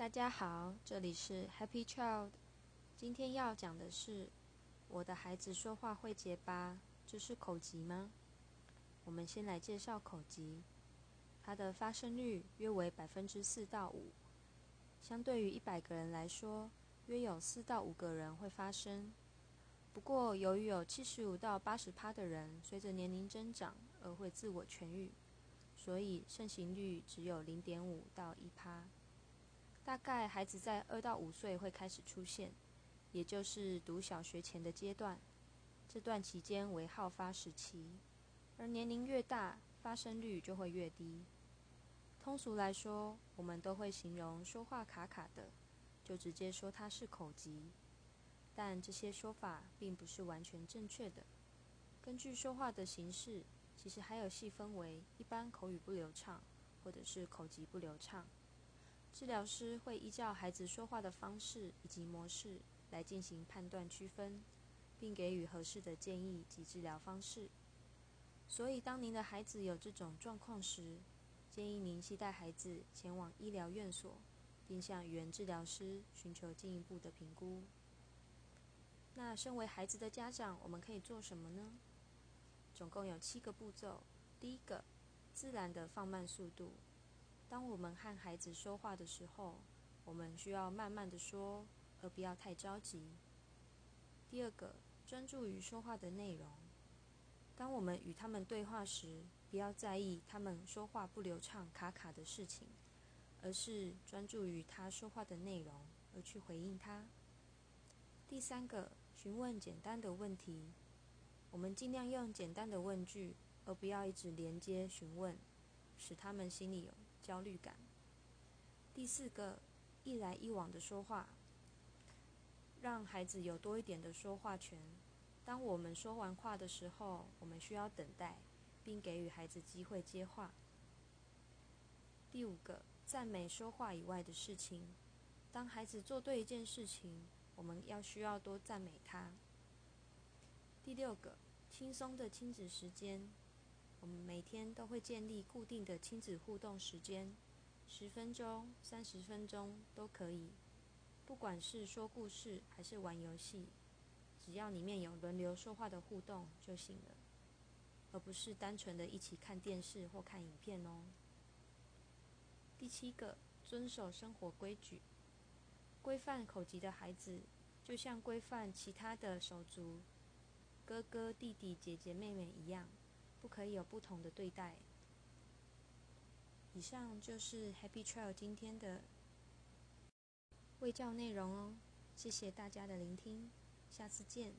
大家好，这里是 Happy Child。今天要讲的是我的孩子说话会结巴，这是口疾吗？我们先来介绍口疾，它的发生率约为百分之四到五，相对于一百个人来说，约有四到五个人会发生。不过，由于有七十五到八十趴的人随着年龄增长而会自我痊愈，所以盛行率只有零点五到一趴。大概孩子在二到五岁会开始出现，也就是读小学前的阶段。这段期间为好发时期，而年龄越大，发生率就会越低。通俗来说，我们都会形容说话卡卡的，就直接说他是口疾。但这些说法并不是完全正确的。根据说话的形式，其实还有细分为一般口语不流畅，或者是口疾不流畅。治疗师会依照孩子说话的方式以及模式来进行判断区分，并给予合适的建议及治疗方式。所以，当您的孩子有这种状况时，建议您携带孩子前往医疗院所，并向语言治疗师寻求进一步的评估。那身为孩子的家长，我们可以做什么呢？总共有七个步骤。第一个，自然的放慢速度。当我们和孩子说话的时候，我们需要慢慢的说，而不要太着急。第二个，专注于说话的内容。当我们与他们对话时，不要在意他们说话不流畅、卡卡的事情，而是专注于他说话的内容，而去回应他。第三个，询问简单的问题。我们尽量用简单的问句，而不要一直连接询问，使他们心里有。焦虑感。第四个，一来一往的说话，让孩子有多一点的说话权。当我们说完话的时候，我们需要等待，并给予孩子机会接话。第五个，赞美说话以外的事情。当孩子做对一件事情，我们要需要多赞美他。第六个，轻松的亲子时间。我们每天都会建立固定的亲子互动时间，十分钟、三十分钟都可以。不管是说故事还是玩游戏，只要里面有轮流说话的互动就行了，而不是单纯的一起看电视或看影片哦。第七个，遵守生活规矩，规范口级的孩子，就像规范其他的手足，哥哥、弟弟、姐姐、妹妹一样。不可以有不同的对待。以上就是 Happy Trail 今天的卫教内容哦，谢谢大家的聆听，下次见。